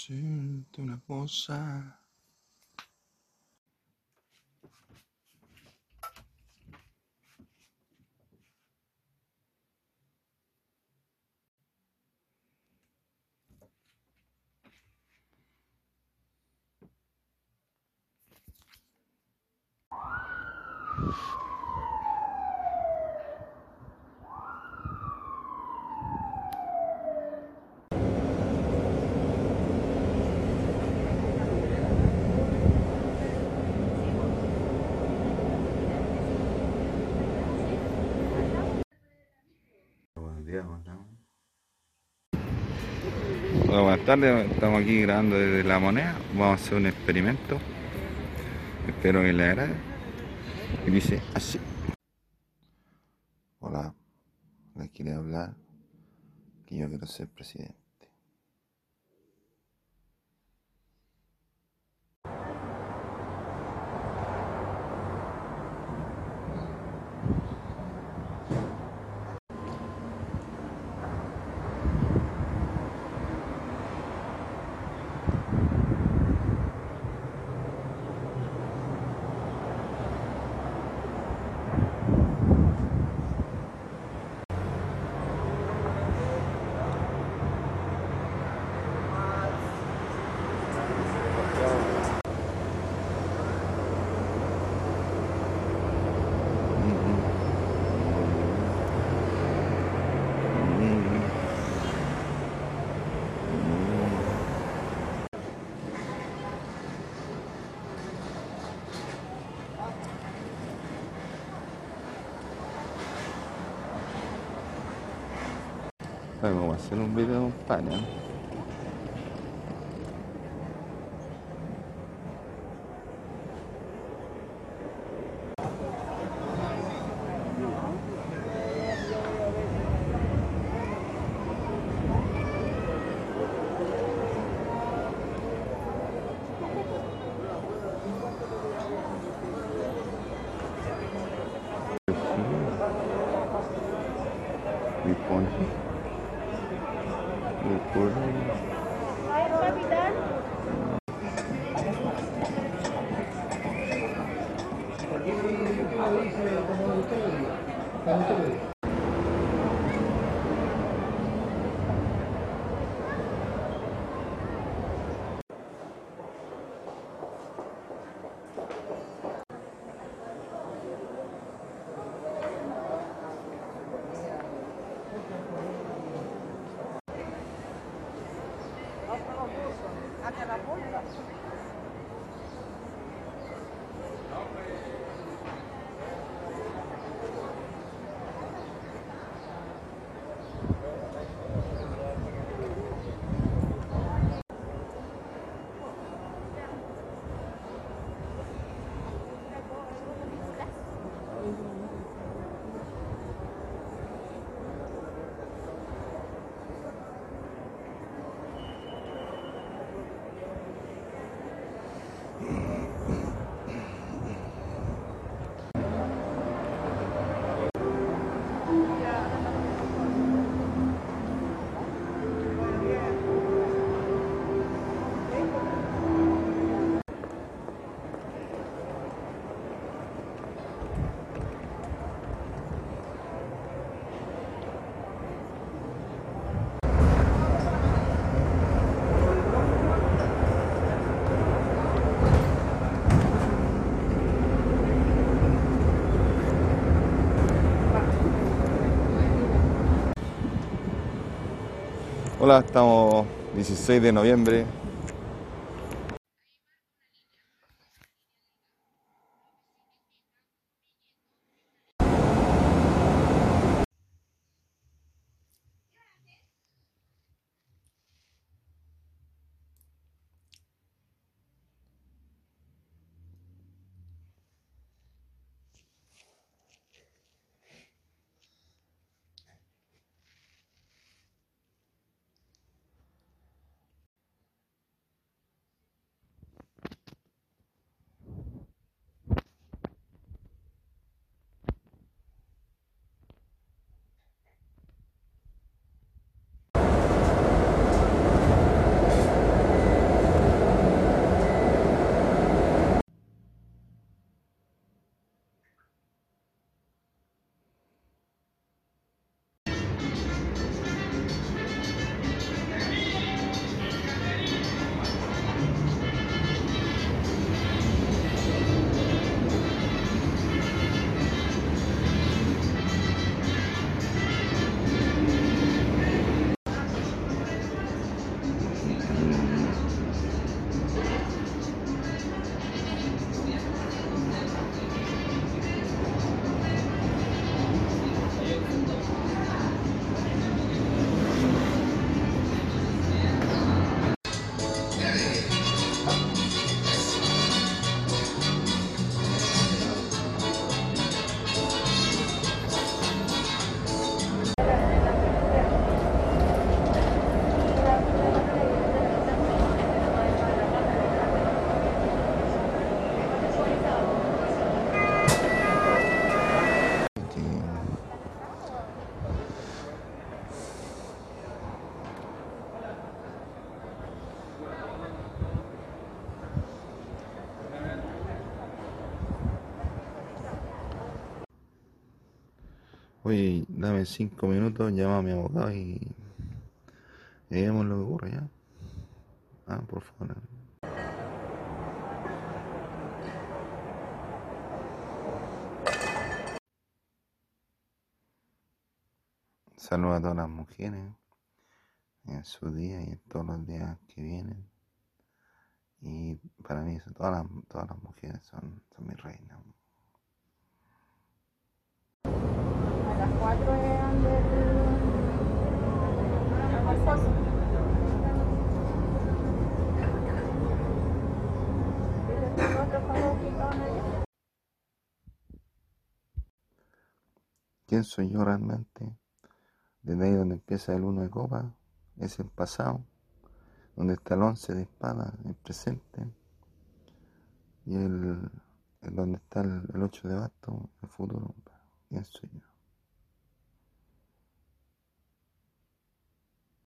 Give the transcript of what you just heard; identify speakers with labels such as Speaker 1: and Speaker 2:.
Speaker 1: decirte una cosa. Buenas tardes, estamos aquí grabando desde La Moneda. Vamos a hacer un experimento. Espero que les agrade. Y dice así. Hola, les quería hablar que yo quiero ser presidente. Vamos a hacer un video en España. Dispone. Aquela bolsa? Não, Hola, estamos 16 de noviembre. Oye, dame cinco minutos, llama a mi abogado y, y lo que ocurre ya. Ah, por favor. Saludos a todas las mujeres en su día y en todos los días que vienen. Y para mí todas las, todas las mujeres son, son mis reinas.
Speaker 2: 4 eran del.
Speaker 1: ¿Quién soy yo realmente? Desde ahí donde empieza el uno de copa, es el pasado, donde está el once de espada, el presente, y el, el donde está el, el ocho de basto, el futuro. ¿Quién soy yo?